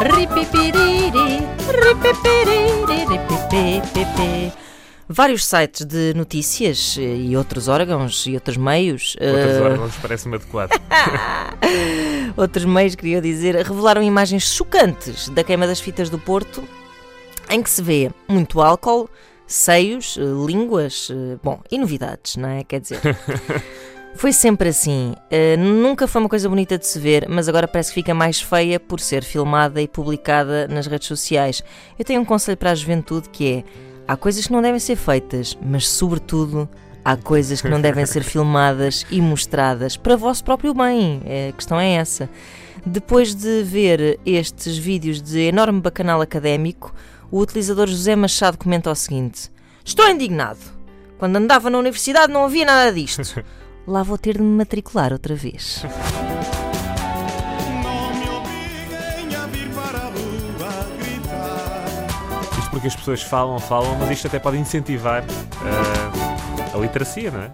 Ripipiriri, ripipiriri, ripipipipi. Vários sites de notícias eh, e outros órgãos e outros meios. Outros eh, órgãos parece-me adequado. outros meios, queria dizer, revelaram imagens chocantes da queima das fitas do Porto, em que se vê muito álcool, seios, eh, línguas, eh, bom, e novidades, não é? Quer dizer. Foi sempre assim. Eh, nunca foi uma coisa bonita de se ver, mas agora parece que fica mais feia por ser filmada e publicada nas redes sociais. Eu tenho um conselho para a juventude que é: há coisas que não devem ser feitas, mas sobretudo há coisas que não devem ser filmadas e mostradas para vosso próprio bem. Eh, A questão é essa. Depois de ver estes vídeos de enorme bacanal académico, o utilizador José Machado comenta o seguinte: Estou indignado. Quando andava na universidade não havia nada disto. Lá vou ter de me matricular outra vez. Isto porque as pessoas falam, falam, mas isto até pode incentivar eh, a literacia, não é?